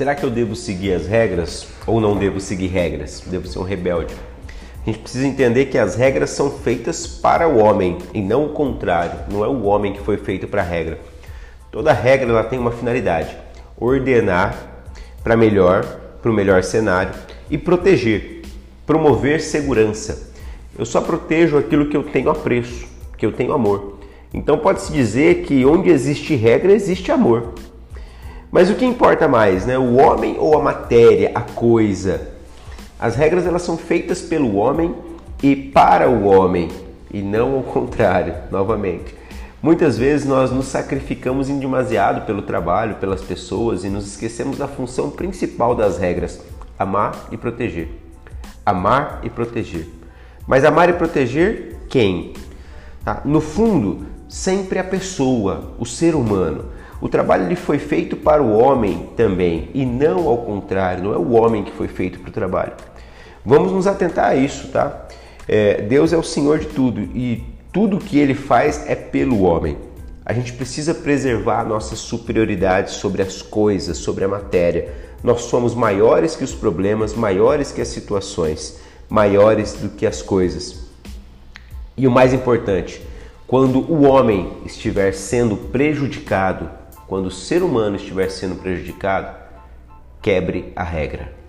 Será que eu devo seguir as regras ou não devo seguir regras? Devo ser um rebelde? A gente precisa entender que as regras são feitas para o homem e não o contrário. Não é o homem que foi feito para a regra. Toda regra ela tem uma finalidade: ordenar para melhor, para o melhor cenário e proteger, promover segurança. Eu só protejo aquilo que eu tenho apreço, que eu tenho amor. Então pode-se dizer que onde existe regra existe amor. Mas o que importa mais, né? O homem ou a matéria, a coisa? As regras elas são feitas pelo homem e para o homem e não ao contrário, novamente. Muitas vezes nós nos sacrificamos em demasiado pelo trabalho, pelas pessoas e nos esquecemos da função principal das regras: amar e proteger. Amar e proteger. Mas amar e proteger quem? Tá? No fundo, sempre a pessoa, o ser humano. O trabalho ele foi feito para o homem também e não ao contrário, não é o homem que foi feito para o trabalho. Vamos nos atentar a isso, tá? É, Deus é o Senhor de tudo e tudo que Ele faz é pelo homem. A gente precisa preservar a nossa superioridade sobre as coisas, sobre a matéria. Nós somos maiores que os problemas, maiores que as situações, maiores do que as coisas. E o mais importante, quando o homem estiver sendo prejudicado, quando o ser humano estiver sendo prejudicado, quebre a regra.